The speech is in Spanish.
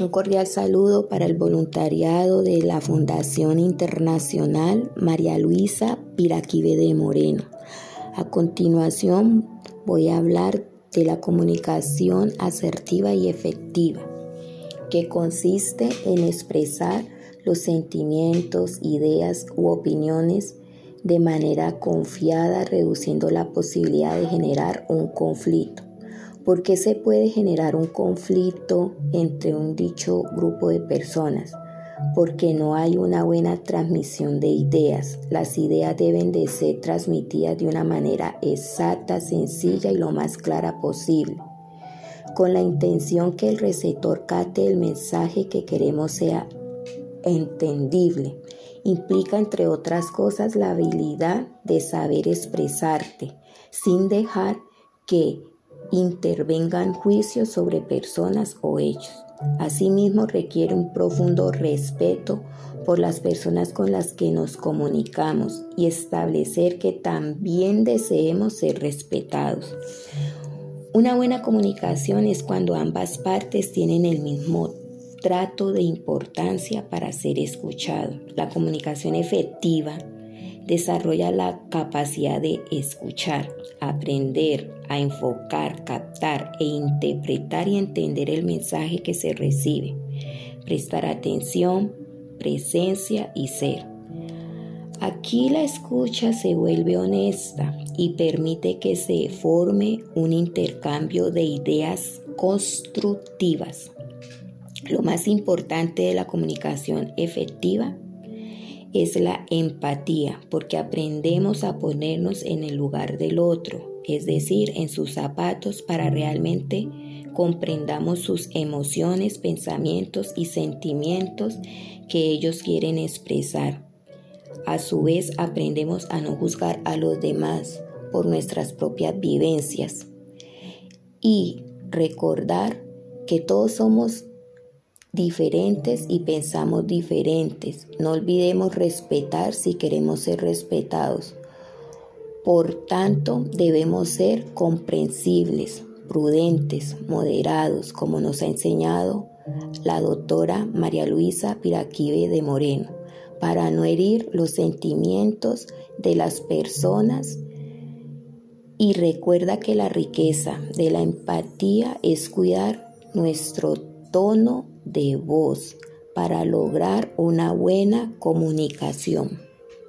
Un cordial saludo para el voluntariado de la Fundación Internacional María Luisa Piraquive de Moreno. A continuación voy a hablar de la comunicación asertiva y efectiva, que consiste en expresar los sentimientos, ideas u opiniones de manera confiada, reduciendo la posibilidad de generar un conflicto ¿Por qué se puede generar un conflicto entre un dicho grupo de personas? Porque no hay una buena transmisión de ideas. Las ideas deben de ser transmitidas de una manera exacta, sencilla y lo más clara posible, con la intención que el receptor cate el mensaje que queremos sea entendible. Implica, entre otras cosas, la habilidad de saber expresarte sin dejar que intervengan juicios sobre personas o hechos. Asimismo, requiere un profundo respeto por las personas con las que nos comunicamos y establecer que también deseemos ser respetados. Una buena comunicación es cuando ambas partes tienen el mismo trato de importancia para ser escuchado. La comunicación efectiva desarrolla la capacidad de escuchar, aprender, a enfocar, captar e interpretar y entender el mensaje que se recibe, prestar atención, presencia y ser. Aquí la escucha se vuelve honesta y permite que se forme un intercambio de ideas constructivas. Lo más importante de la comunicación efectiva es la empatía, porque aprendemos a ponernos en el lugar del otro, es decir, en sus zapatos para realmente comprendamos sus emociones, pensamientos y sentimientos que ellos quieren expresar. A su vez, aprendemos a no juzgar a los demás por nuestras propias vivencias y recordar que todos somos diferentes y pensamos diferentes. No olvidemos respetar si queremos ser respetados. Por tanto, debemos ser comprensibles, prudentes, moderados, como nos ha enseñado la doctora María Luisa Piraquive de Moreno, para no herir los sentimientos de las personas. Y recuerda que la riqueza de la empatía es cuidar nuestro tono de voz para lograr una buena comunicación.